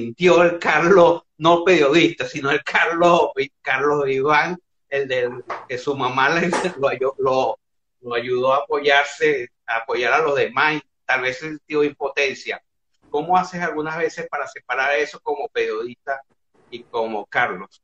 Sintió el Carlos, no periodista, sino el Carlos, Carlos Iván, el de que su mamá lo, ayudó a apoyarse, a apoyar a los demás, tal vez sintió impotencia. ¿Cómo haces algunas veces para separar eso como periodista y como Carlos?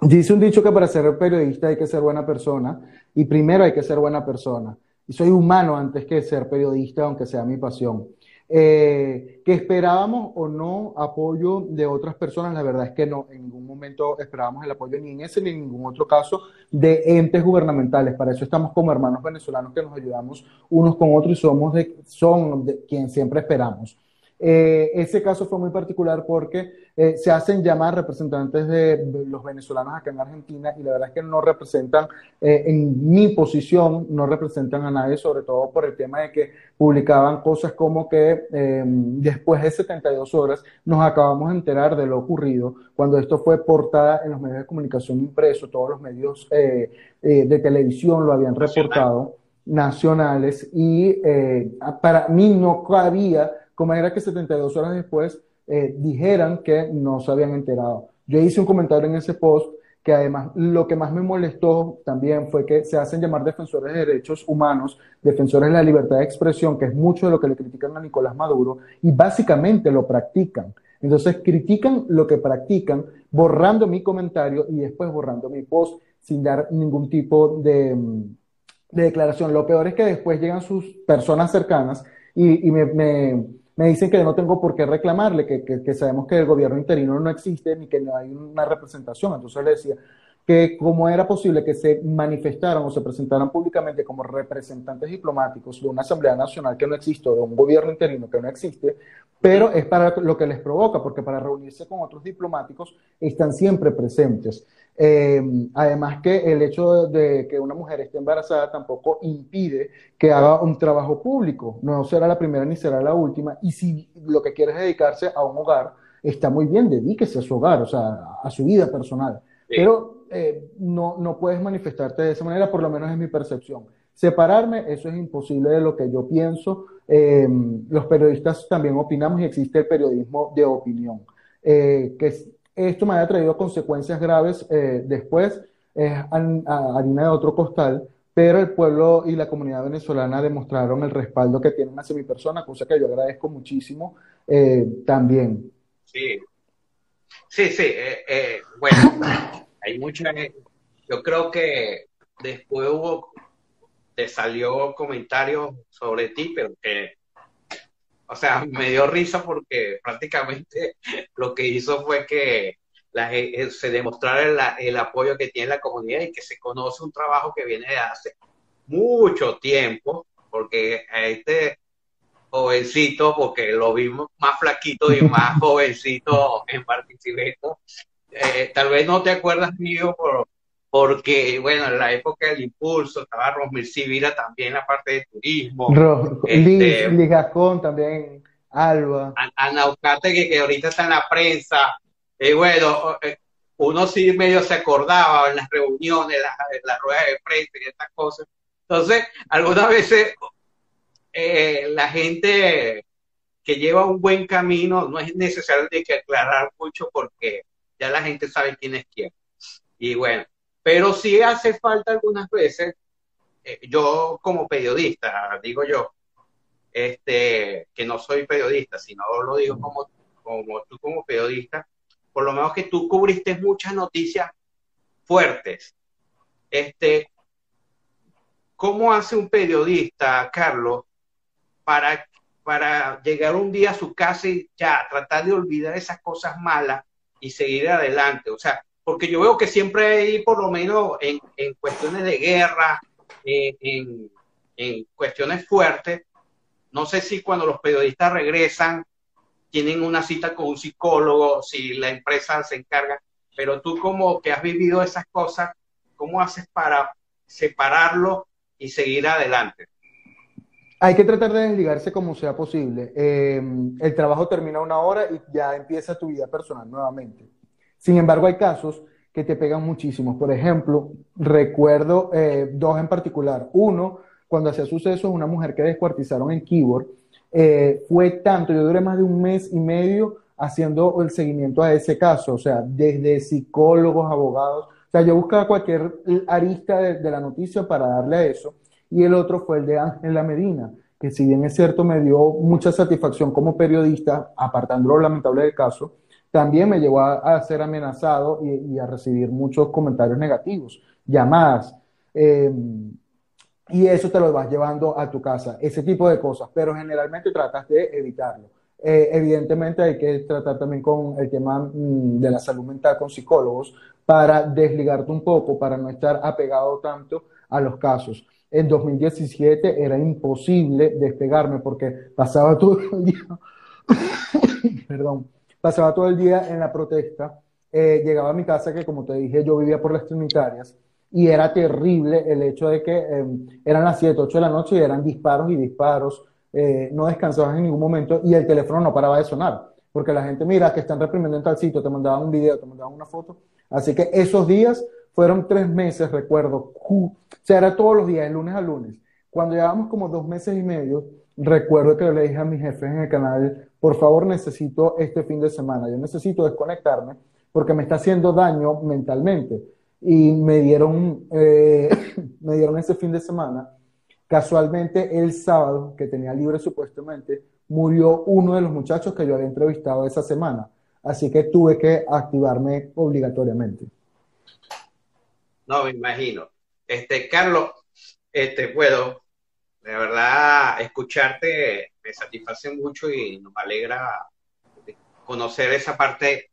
Dice un dicho que para ser periodista hay que ser buena persona y primero hay que ser buena persona. Y soy humano antes que ser periodista, aunque sea mi pasión. Eh, que esperábamos o no apoyo de otras personas, la verdad es que no, en ningún momento esperábamos el apoyo ni en ese ni en ningún otro caso de entes gubernamentales. Para eso estamos como hermanos venezolanos que nos ayudamos unos con otros y somos de, son de quien siempre esperamos. Eh, ese caso fue muy particular porque eh, se hacen llamar representantes de, los venezolanos acá en Argentina y la verdad es que no representan, eh, en mi posición, no representan a nadie, sobre todo por el tema de que publicaban cosas como que em, después de 72 horas nos acabamos de enterar de lo ocurrido, cuando esto fue portada en los medios de comunicación impreso, todos los medios de televisión lo habían reportado, nacionales, y para mí no cabía como era que 72 horas después eh, dijeran que no se habían enterado. Yo hice un comentario en ese post que además lo que más me molestó también fue que se hacen llamar defensores de derechos humanos, defensores de la libertad de expresión, que es mucho de lo que le critican a Nicolás Maduro, y básicamente lo practican. Entonces critican lo que practican, borrando mi comentario y después borrando mi post sin dar ningún tipo de, de declaración. Lo peor es que después llegan sus personas cercanas y, me dicen que no tengo por qué reclamarle, que, sabemos que el gobierno interino no existe ni que no hay una representación. Entonces le decía que cómo era posible que se manifestaran o se presentaran públicamente como representantes diplomáticos de una Asamblea Nacional que no existe, o de un gobierno interino que no existe, pero es para lo que les provoca, porque para reunirse con otros diplomáticos están siempre presentes. Eh, además que el hecho de que una mujer esté embarazada tampoco impide que haga un trabajo público. No será la primera ni será la última. Y si lo que quiere es dedicarse a un hogar, está muy bien, dedíquese a su hogar, o sea, a su vida personal. Pero eh, no, no puedes manifestarte de esa manera, por lo menos es mi percepción. Separarme, eso es imposible de lo que yo pienso. Eh, los periodistas también opinamos y existe el periodismo de opinión. que esto me haya traído consecuencias graves eh, después, es harina de otro costal, pero el pueblo y la comunidad venezolana demostraron el respaldo que tienen hacia mi persona, cosa que yo agradezco muchísimo eh, también. Sí, sí, sí. Eh, bueno, hay mucha. Yo creo que después hubo, te salió comentarios sobre ti, pero que o sea, me dio risa porque prácticamente lo que hizo fue que eh, se demostrara el, apoyo que tiene la comunidad y que se conoce un trabajo que viene de hace mucho tiempo, porque a este jovencito, porque lo vimos más flaquito y más jovencito en Barquisimeto, eh, tal vez no te acuerdas mío por, porque, bueno, en la época del impulso estaba Rosmil Sivira también la parte de turismo. este, Liz, Gascón también, Alba. Anaucate, que, que ahorita está en la prensa. Y bueno, eh, uno sí medio se acordaba en las reuniones, las, las ruedas de prensa y estas cosas. Entonces, algunas veces eh, la gente que lleva un buen camino no es necesario que aclarar mucho porque ya la gente sabe quién es quién. Y bueno, pero sí hace falta algunas veces, eh, yo como periodista, digo yo, este, que no soy periodista, sino lo digo como, como tú como periodista, por lo menos que tú cubriste muchas noticias fuertes. Este, ¿Cómo hace un periodista, Carlos, para, para llegar un día a su casa y ya tratar de olvidar esas cosas malas y seguir adelante? O sea, porque yo veo que siempre hay, por lo menos en, en cuestiones de guerra, en, en cuestiones fuertes, no sé si cuando los periodistas regresan tienen una cita con un psicólogo, si la empresa se encarga, pero tú como que has vivido esas cosas, ¿cómo haces para separarlo y seguir adelante? Hay que tratar de desligarse como sea posible. Eh, el trabajo termina una hora y ya empieza tu vida personal nuevamente. Sin embargo, hay casos que te pegan muchísimo. Por ejemplo, recuerdo eh, dos en particular. Uno, cuando hacía sucesos, una mujer que descuartizaron en Keyboard, eh, fue tanto, yo duré más de un mes y medio haciendo el seguimiento a ese caso, o sea, desde psicólogos, abogados, o sea, yo buscaba cualquier arista de, la noticia para darle a eso, y el otro fue el de Ángela Medina, que si bien es cierto me dio mucha satisfacción como periodista, apartando lo lamentable del caso, también me llevó a, ser amenazado y, a recibir muchos comentarios negativos, llamadas. Eh, y eso te lo vas llevando a tu casa, ese tipo de cosas, pero generalmente tratas de evitarlo. Eh, evidentemente hay que tratar también con el tema mm, de la salud mental con psicólogos para desligarte un poco, para no estar apegado tanto a los casos. En 2017 era imposible despegarme porque pasaba todo el día, perdón, pasaba todo el día en la protesta. Eh, llegaba a mi casa que como te dije yo vivía por las Trinitarias y era terrible el hecho de que em, eran las 7, 8 de la noche y eran disparos y disparos, eh, no descansaban en ningún momento y el teléfono no paraba de sonar, porque la gente, mira, que están reprimiendo en tal sitio, te mandaban un video, te mandaban una foto. Así que esos días fueron tres meses, recuerdo, o sea, era todos los días, de lunes a lunes. Cuando llevábamos como dos meses y medio, recuerdo que le dije a mis jefes en el canal, por favor necesito este fin de semana, yo necesito desconectarme porque me está haciendo daño mentalmente y me dieron, eh, me dieron ese fin de semana. Casualmente el sábado, que tenía libre supuestamente, murió uno de los muchachos que yo había entrevistado esa semana. Así que tuve que activarme obligatoriamente. No, me imagino. Este, Carlos, este, puedo, de verdad, escucharte me satisface mucho y nos alegra conocer esa parte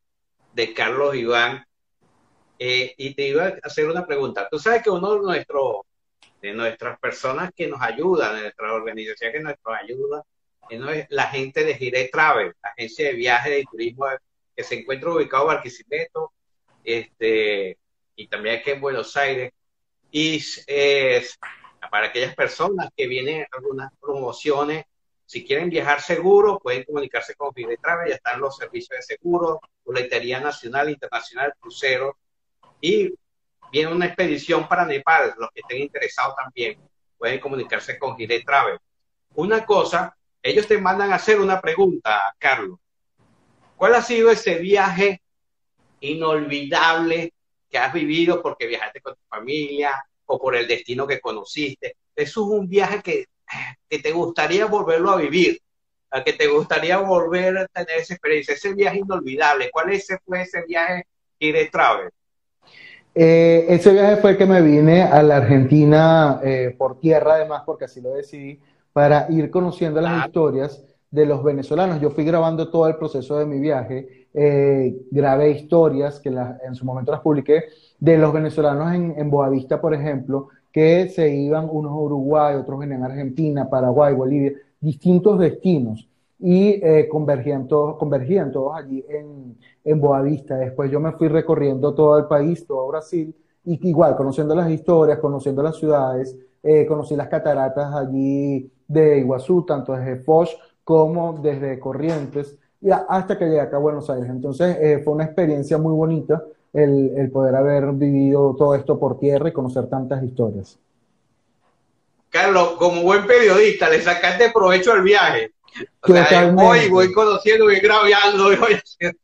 de Carlos Iván eh, y te iba a hacer una pregunta. Tú sabes que uno de, nuestro, de nuestras personas que nos ayudan, de nuestra organización que nos ayuda, es la gente de Gire Travel, la agencia de viajes y turismo que se encuentra ubicado en Barquisimeto, este, y también aquí en Buenos Aires. Y es para aquellas personas que vienen algunas promociones, si quieren viajar seguro, pueden comunicarse con Gire Travel, ya están los servicios de seguro, boletería nacional, internacional, crucero, y viene una expedición para Nepal, los que estén interesados también pueden comunicarse con Gire Travel. Una cosa, ellos te mandan a hacer una pregunta, Carlos. ¿Cuál ha sido ese viaje inolvidable que has vivido porque viajaste con tu familia o por el destino que conociste? Eso es un viaje que, que te gustaría volverlo a vivir, a que te gustaría volver a tener esa experiencia, ese viaje inolvidable. ¿Cuál ese fue ese viaje Gire Travel? Eh, ese viaje fue que me vine a la Argentina eh, por tierra, además, porque así lo decidí, para ir conociendo las historias de los venezolanos. Yo fui grabando todo el proceso de mi viaje, eh, grabé historias que en su momento las publiqué de los venezolanos en, en Boavista, por ejemplo, que se iban unos a Uruguay, otros venían Argentina, Paraguay, Bolivia, distintos destinos y eh, convergían, todos, convergían todos allí en, en Boavista. Después yo me fui recorriendo todo el país, todo Brasil, y igual conociendo las historias, conociendo las ciudades, eh, conocí las cataratas allí de Iguazú, tanto desde Foch como desde Corrientes, y hasta que llegué acá a Buenos Aires. Entonces eh, fue una experiencia muy bonita el, el poder haber vivido todo esto por tierra y conocer tantas historias. Carlos, como buen periodista, le sacaste provecho al viaje. O sea, voy, voy conociendo, voy grabando, voy haciendo.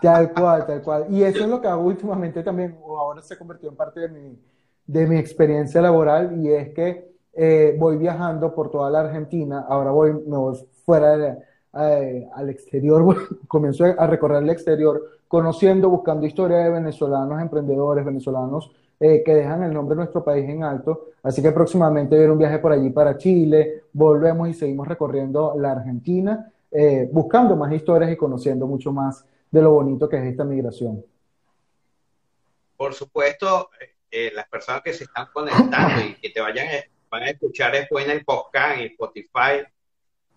Tal cual, tal cual. Y eso es lo que hago últimamente también, o ahora se convirtió en parte de mi, de mi experiencia laboral, y es que eh, voy viajando por toda la Argentina, ahora voy, me voy fuera eh, al exterior, comienzo a recorrer el exterior, conociendo, buscando historias de venezolanos, emprendedores venezolanos eh, que dejan el nombre de nuestro país en alto. Así que próximamente viene un viaje por allí para Chile, volvemos y seguimos recorriendo la Argentina, buscando más historias y conociendo mucho más de lo bonito que es esta migración. por supuesto, las personas que se están conectando y que te vayan, van a escuchar después en el podcast, en Spotify,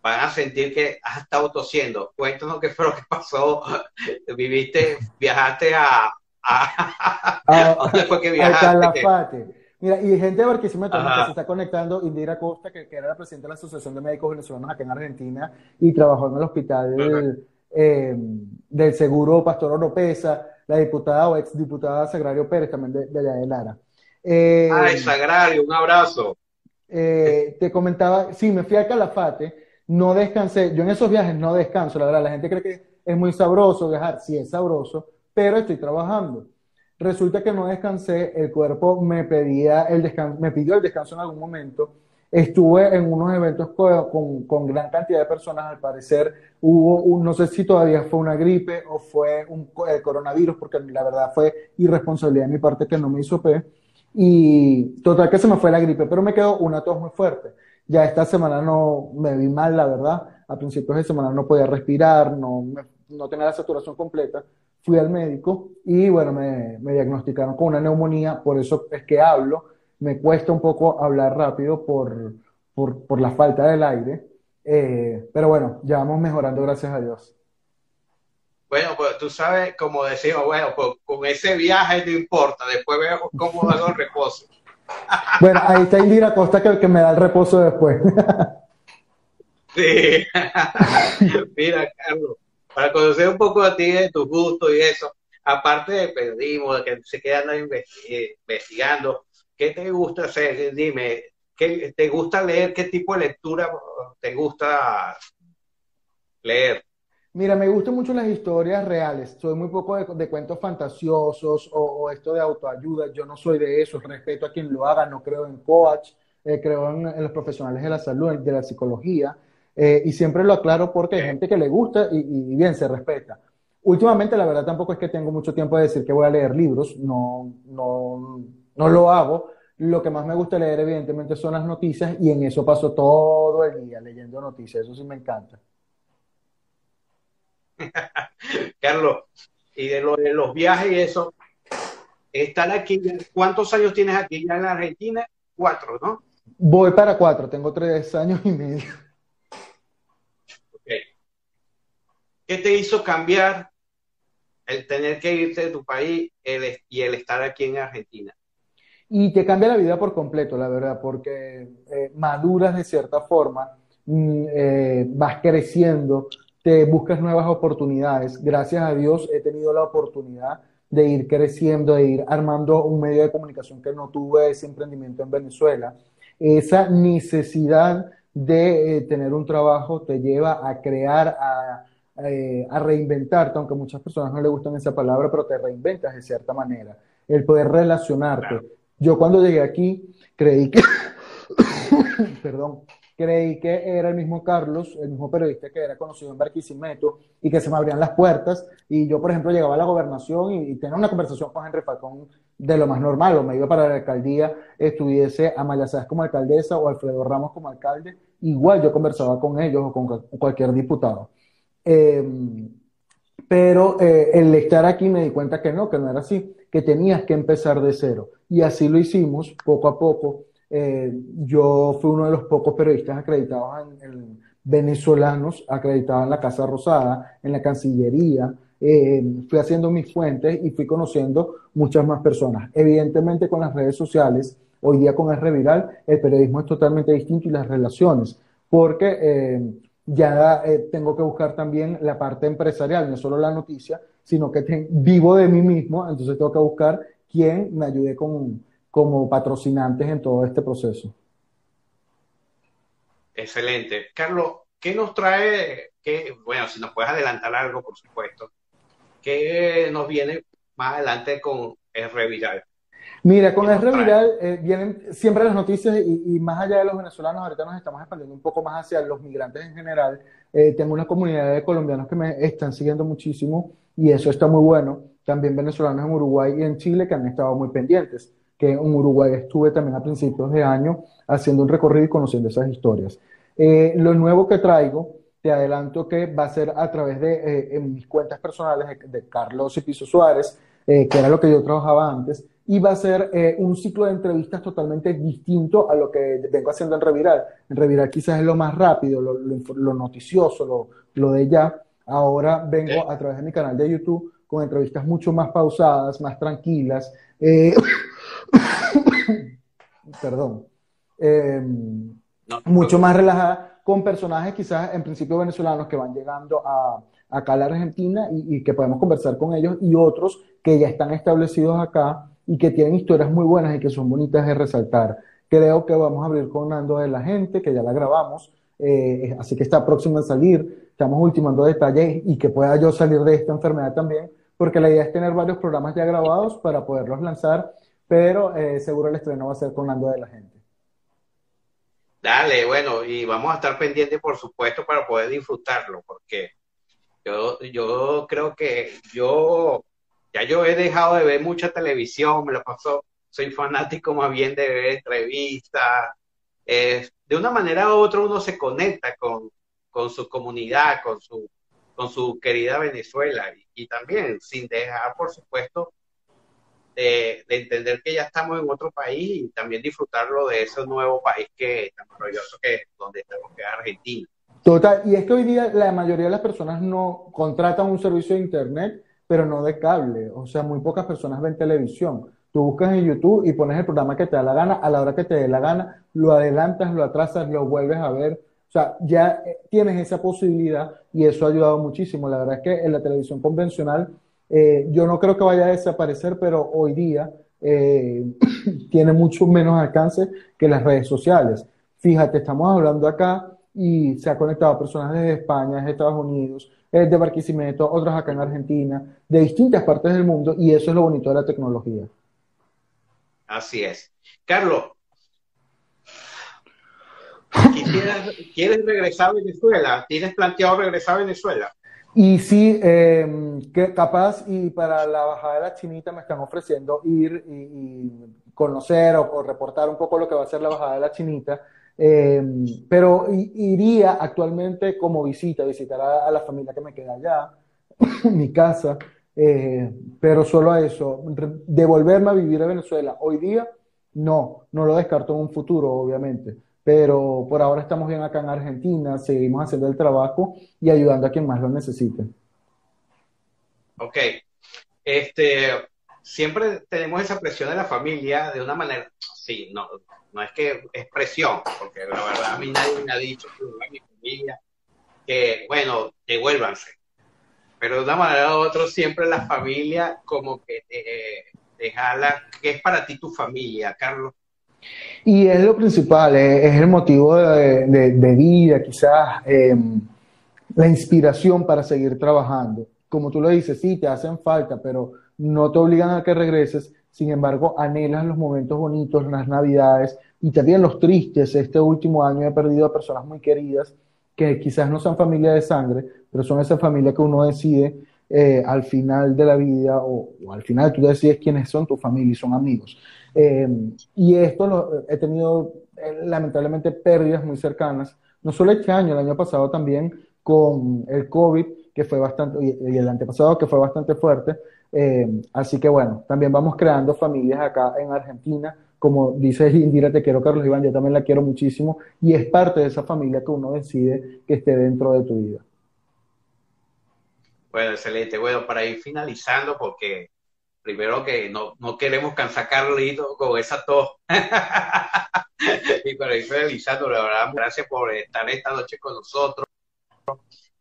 van a sentir que has estado tosiendo. Cuéntanos qué fue lo que pasó. Viviste, viajaste a... a, a ¿Dónde fue que viajaste? Mira, y gente de Barquisimeto que se está conectando, Indira Costa, que, era la presidenta de la Asociación de Médicos Venezolanos acá en Argentina y trabajó en el hospital eh, del Seguro Pastor Oropesa, la diputada o ex diputada Sagrario Pérez, también de, allá de Lara. Eh, Ay, Sagrario, un abrazo. Eh, te comentaba, sí, me fui a Calafate, no descansé, yo en esos viajes no descanso, la verdad, la gente cree que es muy sabroso viajar, sí es sabroso, pero estoy trabajando. Resulta que no descansé, el cuerpo me pedía el descanso, me pidió el descanso en algún momento. Estuve en unos eventos con, con, gran cantidad de personas, al parecer hubo, un, no sé si todavía fue una gripe o fue un coronavirus, porque la verdad fue irresponsabilidad de mi parte que no me hizo pe. Y total que se me fue la gripe, pero me quedó una tos muy fuerte. Ya esta semana no me vi mal, la verdad. A principios de semana no podía respirar, no, no tenía la saturación completa fui al médico y bueno, me, diagnosticaron con una neumonía, por eso es que hablo. Me cuesta un poco hablar rápido por, por, la falta del aire, eh, pero bueno, ya vamos mejorando, gracias a Dios. Bueno, pues tú sabes, como decimos, bueno, pues, con ese viaje no importa, después veo cómo hago el reposo. Bueno, ahí está Indira Costa que, que me da el reposo después. Sí. Mira, Carlos, para conocer un poco a ti, de tus gustos y eso, aparte del periodismo, de que se quedan investigando, ¿qué te gusta hacer? Dime, ¿qué te gusta leer? ¿Qué tipo de lectura te gusta leer? Mira, me gustan mucho las historias reales. Soy muy poco de, cuentos fantasiosos o, esto de autoayuda. Yo no soy de eso. Respeto a quien lo haga. No creo en coach. Eh, creo en, los profesionales de la salud, de la psicología. Eh, y siempre lo aclaro porque hay gente que le gusta y, bien se respeta. Últimamente, la verdad, tampoco es que tengo mucho tiempo de decir que voy a leer libros, no, no, no lo hago. Lo que más me gusta leer, evidentemente, son las noticias y en eso paso todo el día leyendo noticias. Eso sí me encanta. Carlos, y de, lo, de los viajes y eso, estar aquí, ¿cuántos años tienes aquí ya en la Argentina? Cuatro, ¿no? Voy para cuatro, tengo tres años y medio. ¿Qué te hizo cambiar el tener que irte de tu país y el estar aquí en Argentina? Y te cambia la vida por completo, la verdad, porque eh, maduras de cierta forma, mm, eh, vas creciendo, te buscas nuevas oportunidades. Gracias a Dios he tenido la oportunidad de ir creciendo, de ir armando un medio de comunicación que no tuve ese emprendimiento en Venezuela. Esa necesidad de eh, tener un trabajo te lleva a crear, a eh, a reinventarte, aunque a muchas personas no les gustan esa palabra, pero te reinventas de cierta manera. El poder relacionarte. Yo cuando llegué aquí creí que, perdón, creí que era el mismo Carlos, el mismo periodista que era conocido en Barquisimeto y que se me abrían las puertas. Y yo, por ejemplo, llegaba a la gobernación y, tenía una conversación con Henry Falcón de lo más normal, o me iba para la alcaldía, estuviese Amaya Sáez como alcaldesa o Alfredo Ramos como alcalde, igual yo conversaba con ellos o con cualquier diputado. Em, pero eh, el estar aquí me di cuenta que no, que no era así, que tenías que empezar de cero. Y así lo hicimos poco a poco. Eh, yo fui uno de los pocos periodistas acreditados en, venezolanos, acreditados en la Casa Rosada, en la Cancillería. Eh, fui haciendo mis fuentes y fui conociendo muchas más personas. Evidentemente con las redes sociales, hoy día con el reviral, el periodismo es totalmente distinto y las relaciones, porque ya eh, tengo que buscar también la parte empresarial, no solo la noticia, sino que vivo de mí mismo, entonces tengo que buscar quién me ayude con, como patrocinantes en todo este proceso. Excelente. Carlos, ¿qué nos trae? Qué, bueno, si nos puedes adelantar algo, por supuesto. ¿Qué nos viene más adelante con el Reviral? Mira, con el Reviral eh, vienen siempre las noticias y, más allá de los venezolanos, ahorita nos estamos expandiendo un poco más hacia los migrantes en general. Eh, tengo una comunidad de colombianos que me están siguiendo muchísimo y eso está muy bueno. También venezolanos en Uruguay y en Chile que han estado muy pendientes, que en Uruguay estuve también a principios de año haciendo un recorrido y conociendo esas historias. Eh, lo nuevo que traigo, te adelanto que va a ser a través de mis cuentas personales de, Carlos y Piso Suárez, que era lo que yo trabajaba antes, y va a ser un ciclo de entrevistas totalmente distinto a lo que vengo haciendo en Reviral. En Reviral quizás es lo más rápido, lo, lo noticioso, lo, lo de ya. Ahora vengo a través de mi canal de YouTube con entrevistas mucho más pausadas, más tranquilas. Eh, perdón. Em, mucho más relajada, con personajes quizás en principio venezolanos que van llegando a, acá a la Argentina y, y, que podemos conversar con ellos y otros que ya están establecidos acá y que tienen historias muy buenas y que son bonitas de resaltar. Creo que vamos a abrir con Nando de la Gente, que ya la grabamos, eh, así que está próxima a salir. Estamos ultimando detalles y que pueda yo salir de esta enfermedad también, porque la idea es tener varios programas ya grabados para poderlos lanzar, pero eh, seguro el estreno va a ser con Nando de la Gente. Dale, bueno, y vamos a estar pendientes, por supuesto, para poder disfrutarlo, porque yo, yo creo que yo, ya yo he dejado de ver mucha televisión, me lo pasó, soy fanático más bien de ver entrevistas, eh, de una manera u otra uno se conecta con, su comunidad, con su, con su querida Venezuela y, también sin dejar, por supuesto, de, entender que ya estamos en otro país y también disfrutarlo de ese nuevo país que es tan maravilloso que es donde estamos, que es Argentina. Total, y es que hoy día la mayoría de las personas no contratan un servicio de internet, pero no de cable, o sea, muy pocas personas ven televisión. Tú buscas en YouTube y pones el programa que te da la gana, a la hora que te dé la gana, lo adelantas, lo atrasas, lo vuelves a ver. O sea, ya eh, tienes esa posibilidad y eso ha ayudado muchísimo. La verdad es que en la televisión convencional eh, yo no creo que vaya a desaparecer, pero hoy día eh, tiene mucho menos alcance que las redes sociales. Fíjate, estamos hablando acá y se ha conectado a personas desde España, desde Estados Unidos, de Barquisimeto, otros acá en Argentina, de distintas partes del mundo y eso es lo bonito de la tecnología. Así es. Carlos, ¿quieres regresar a Venezuela? ¿Tienes planteado regresar a Venezuela? Y sí, em, que capaz y para la bajada de la chinita me están ofreciendo ir y, conocer o, reportar un poco lo que va a ser la bajada de la chinita, em, pero iría actualmente como visita, visitar a la familia que me queda allá, mi casa, eh, pero solo a eso, devolverme a vivir a Venezuela hoy día, no, no lo descarto en un futuro, obviamente, pero por ahora estamos bien acá en Argentina, seguimos haciendo el trabajo y ayudando a quien más lo necesite. Ok, este, siempre tenemos esa presión de la familia de una manera, sí, no, no es que es presión, porque la verdad a mí nadie me ha dicho, mi familia, que bueno, devuélvanse pero de una manera u otra siempre la familia como que te, jala, ¿qué es para ti tu familia, Carlos? Y es lo principal, es, el motivo de, vida, quizás em, la inspiración para seguir trabajando. Como tú lo dices, sí, te hacen falta, pero no te obligan a que regreses. Sin embargo, anhelas los momentos bonitos, las navidades y también los tristes. Este último año he perdido a personas muy queridas que quizás no sean familia de sangre, pero son esa familia que uno decide eh, al final de la vida o, al final tú decides quiénes son tu familia y son amigos. Eh, y esto lo, he tenido eh, lamentablemente pérdidas muy cercanas, no solo este año, el año pasado también con el COVID, que fue bastante, y el antepasado que fue bastante fuerte. así que bueno, también vamos creando familias acá en Argentina como dice Indira, te quiero Carlos Iván, yo también la quiero muchísimo y es parte de esa familia que uno decide que esté dentro de tu vida. Bueno, excelente. Bueno, para ir finalizando, porque primero que no, no queremos cansar Carlito con esa tos. y para ir finalizando, la verdad, gracias por estar esta noche con nosotros.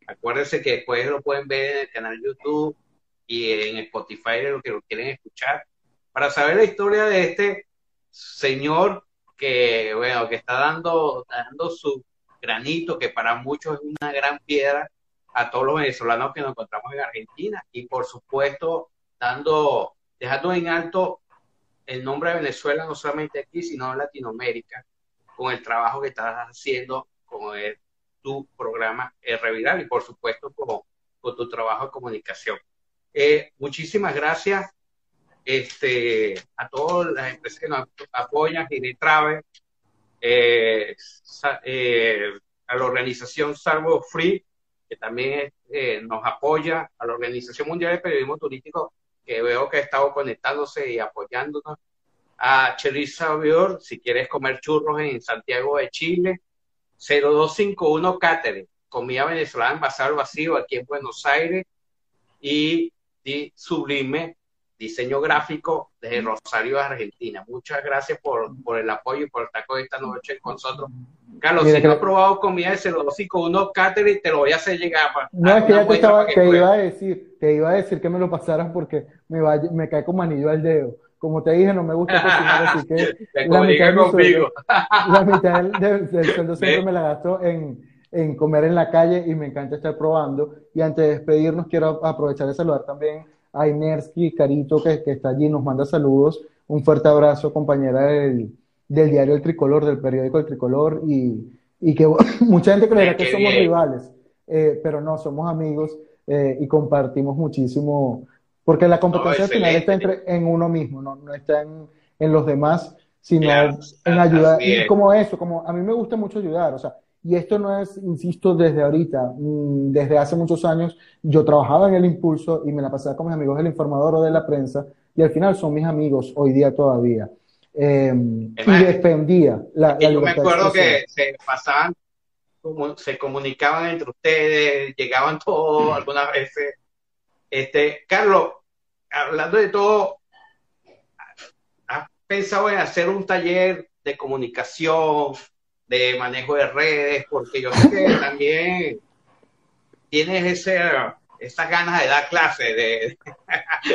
Acuérdense que después lo pueden ver en el canal YouTube y en Spotify, lo que lo quieren escuchar. Para saber la historia de este señor que, bueno, que está dando, dando su granito, que para muchos es una gran piedra a todos los venezolanos que nos encontramos en Argentina y por supuesto dando, dejando en alto el nombre de Venezuela no solamente aquí, sino en Latinoamérica, con el trabajo que estás haciendo con tu programa Reviral y por supuesto con, tu trabajo de comunicación. Eh, muchísimas gracias este, a todas las empresas que nos apoyan, Ginetrave, eh, eh, a la organización Salvo Free, que también nos apoya, a la Organización Mundial de Periodismo Turístico, que veo que ha estado conectándose y apoyándonos. A Cherisa Bior, si quieres comer churros en Santiago de Chile. 0251 Catering, comida venezolana en Bazar Vacío aquí en Buenos Aires. Y, y Sublime, diseño gráfico desde Rosario, Argentina. Muchas gracias por, por el apoyo y por estar con esta noche con nosotros. Carlos, si no has probado comida de 0251 Catering, te lo voy a hacer llegar. no, es que ya te, estaba, te iba a decir, te iba a decir que me lo pasaras porque me, va, me cae como anillo al dedo. Como te dije, no me gusta cocinar, así que la mitad, conmigo. la mitad del, del, sueldo siempre me la gasto en, en comer en la calle y me encanta estar probando. Y antes de despedirnos, quiero aprovechar de saludar también a Inersky, Carito, que, que está allí, nos manda saludos. Un fuerte abrazo, compañera del, del diario El Tricolor, del periódico El Tricolor, y, y que mucha gente creerá que somos rivales, eh, pero no, somos amigos eh, y compartimos muchísimo, porque la competencia al final está entre, en uno mismo, no, no está en, en, los demás, sino en ayudar, y como eso, como a mí me gusta mucho ayudar, o sea, y esto no es, insisto, desde ahorita, mm, desde hace muchos años yo trabajaba en el impulso y me la pasaba con mis amigos del informador o de la prensa, y al final son mis amigos hoy día todavía. Eh, y defendía la, la Yo me acuerdo que se pasaban, como, se comunicaban entre ustedes, llegaban todos algunas veces. Este, Carlos, hablando de todo, ¿has pensado en hacer un taller de comunicación, de manejo de redes? Porque yo sé que también tienes ese, esas ganas de dar clases, de,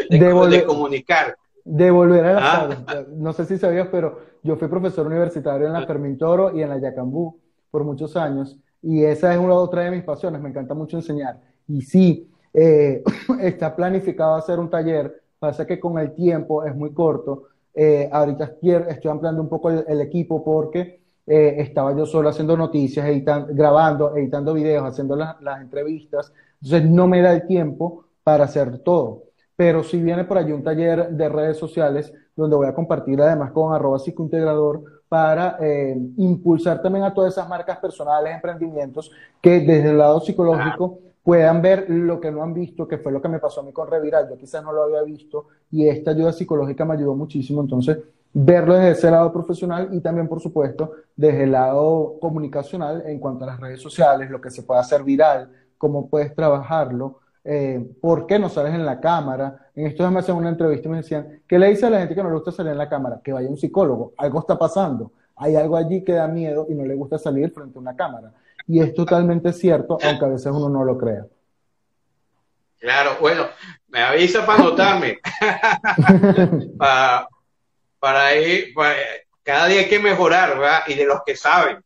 de, de comunicar de volver a la ah. No sé si sabías, pero yo fui profesor universitario en la Fermín Toro y en la Yacambú por muchos años. Y esa es una otra de mis pasiones. Me encanta mucho enseñar. Y sí, eh, está planificado hacer un taller. Pasa que con el tiempo es muy corto. Eh, ahorita estoy ampliando un poco el, equipo porque eh, estaba yo solo haciendo noticias, grabando, editando videos, haciendo las entrevistas. Entonces no me da el tiempo para hacer todo pero si viene por allí un taller de redes sociales donde voy a compartir además con arroba psicointegrador para eh, impulsar también a todas esas marcas personales, emprendimientos que desde el lado psicológico puedan ver lo que no han visto, que fue lo que me pasó a mí con Reviral. Yo quizás no lo había visto y esta ayuda psicológica me ayudó muchísimo. Entonces, verlo desde ese lado profesional y también, por supuesto, desde el lado comunicacional en cuanto a las redes sociales, lo que se puede hacer viral, cómo puedes trabajarlo, eh, ¿por qué no sales en la cámara? En estos días me hacían una entrevista y me decían, ¿qué le dice a la gente que no le gusta salir en la cámara? Que vaya un psicólogo, algo está pasando, hay algo allí que da miedo y no le gusta salir frente a una cámara. Y es totalmente cierto, aunque a veces uno no lo crea. Claro, bueno, me avisa para anotarme. para, para ir, cada día hay que mejorar, ¿verdad? Y de los que saben.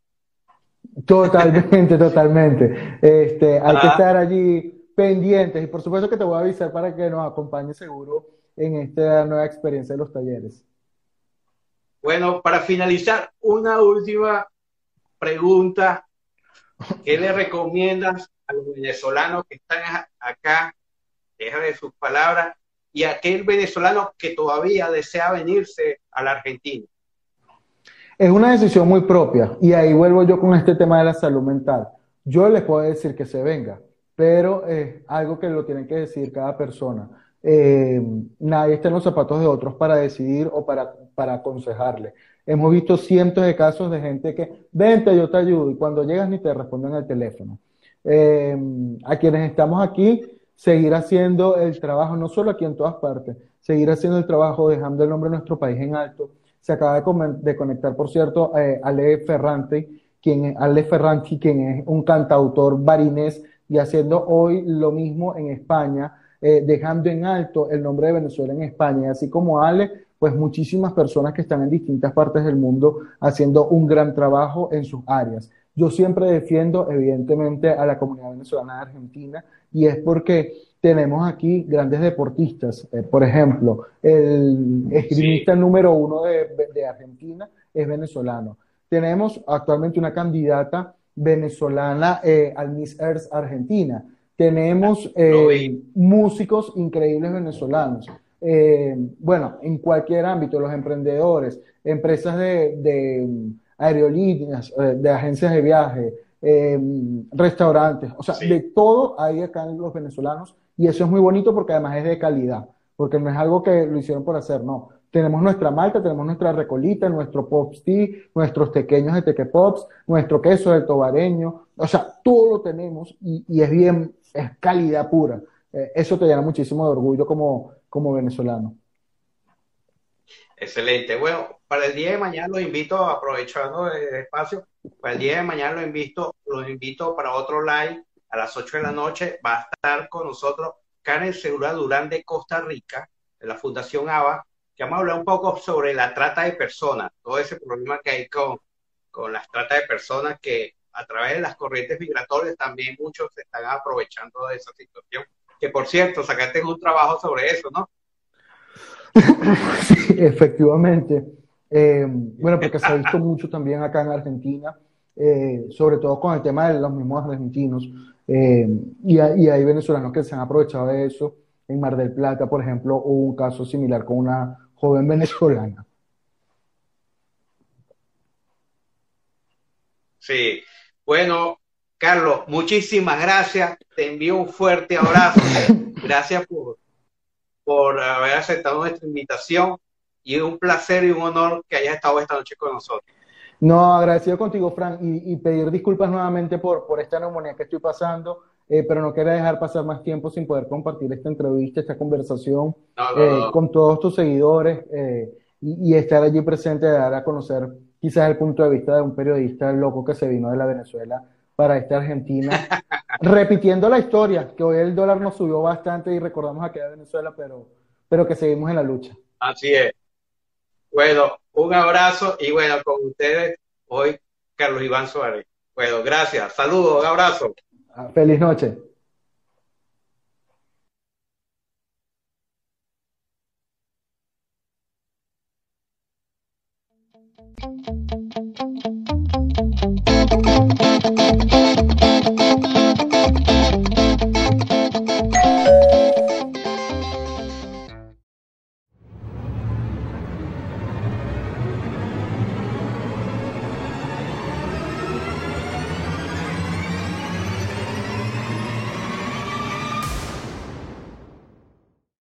Totalmente, totalmente. Este, hay que estar allí pendientes y por supuesto que te voy a avisar para que nos acompañe seguro en esta nueva experiencia de los talleres. Bueno, para finalizar, una última pregunta. ¿Qué le recomiendas a los venezolanos que están acá, de sus palabras, y aquel venezolano que todavía desea venirse a la Argentina? Es una decisión muy propia y ahí vuelvo yo con este tema de la salud mental. Yo les puedo decir que se venga, pero es algo que lo tienen que decir cada persona. Eh, nadie está en los zapatos de otros para decidir o para, para aconsejarle. Hemos visto cientos de casos de gente que, vente, yo te ayudo, y cuando llegas ni te responden al teléfono. Eh, a quienes estamos aquí, seguir haciendo el trabajo, no solo aquí en todas partes, seguir haciendo el trabajo, dejando el nombre de nuestro país en alto. Se acaba de, conectar, por cierto, eh, Ale Ferrante, quien Ale Ferranti, quien es un cantautor barinés y haciendo hoy lo mismo en España, eh, dejando en alto el nombre de Venezuela en España. Así como Ale, pues muchísimas personas que están en distintas partes del mundo haciendo un gran trabajo en sus áreas. Yo siempre defiendo, evidentemente, a la comunidad venezolana de Argentina y es porque tenemos aquí grandes deportistas. Eh, por ejemplo, el esgrimista número uno de, de Argentina es venezolano. Tenemos actualmente una candidata venezolana eh, al Miss Earth Argentina. Tenemos eh, músicos increíbles venezolanos. Eh, bueno, en cualquier ámbito, los emprendedores, empresas de, de aerolíneas, de agencias de viaje, restaurantes, o sea, de todo hay acá en los venezolanos y eso es muy bonito porque además es de calidad. porque no es algo que lo hicieron por hacer, no. Tenemos nuestra malta, tenemos nuestra recolita, nuestro pops tea, nuestros pequeños de teque pops, nuestro queso del tobareño, o sea, todo lo tenemos y, y es bien, es calidad pura. Eh, eso te llena muchísimo de orgullo como, como venezolano. Excelente. Bueno, para el día de mañana los invito, aprovechando el espacio, para el día de mañana los invito, los invito para otro live a las 8 de la noche. Va a estar con nosotros Karen Segura Durán de Costa Rica, de la Fundación ABA, que vamos a hablar un poco sobre la trata de personas, todo ese problema que hay con, con las trata de personas que a través de las corrientes migratorias también muchos se están aprovechando de esa situación. Que por cierto, sacaste un trabajo sobre eso, ¿no? Sí, efectivamente. Eh, bueno, porque se ha visto mucho también acá en Argentina, eh, sobre todo con el tema de los mismos argentinos. Eh, y, y, hay venezolanos que se han aprovechado de eso. En Mar del Plata, por ejemplo, hubo un caso similar con una joven venezolana. Sí, bueno, Carlos, muchísimas gracias. Te envío un fuerte abrazo. Gracias por, por haber aceptado nuestra invitación y es un placer y un honor que hayas estado esta noche con nosotros. No, agradecido contigo, Frank, y, y pedir disculpas nuevamente por, por esta neumonía que estoy pasando, eh, pero no quería dejar pasar más tiempo sin poder compartir esta entrevista, esta conversación No, no, eh, no. con todos tus seguidores eh, y, y estar allí presente, dar a conocer quizás el punto de vista de un periodista loco que se vino de la Venezuela para esta Argentina, repitiendo la historia, que hoy el dólar nos subió bastante y recordamos aquella Venezuela, pero, pero que seguimos en la lucha. Así es. Bueno, un abrazo y bueno, con ustedes hoy Carlos Iván Suárez. Bueno, gracias. Saludos, un abrazo. Ah, Feliz noche.